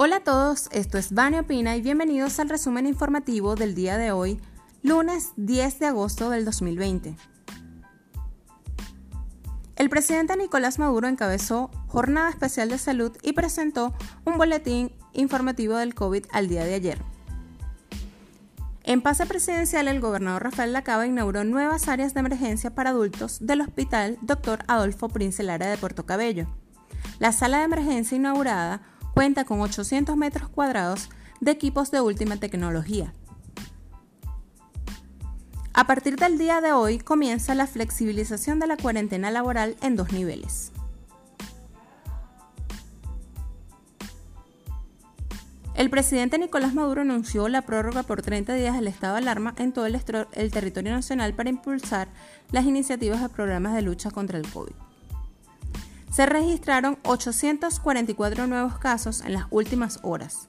Hola a todos, esto es Vania Opina y bienvenidos al resumen informativo del día de hoy, lunes 10 de agosto del 2020. El presidente Nicolás Maduro encabezó jornada especial de salud y presentó un boletín informativo del COVID al día de ayer. En pase presidencial, el gobernador Rafael Lacaba inauguró nuevas áreas de emergencia para adultos del Hospital Dr. Adolfo Prince Lara de Puerto Cabello. La sala de emergencia inaugurada Cuenta con 800 metros cuadrados de equipos de última tecnología. A partir del día de hoy comienza la flexibilización de la cuarentena laboral en dos niveles. El presidente Nicolás Maduro anunció la prórroga por 30 días del estado de alarma en todo el, el, territorio nacional para impulsar las iniciativas de programas de lucha contra el COVID se registraron 844 nuevos casos en las últimas horas.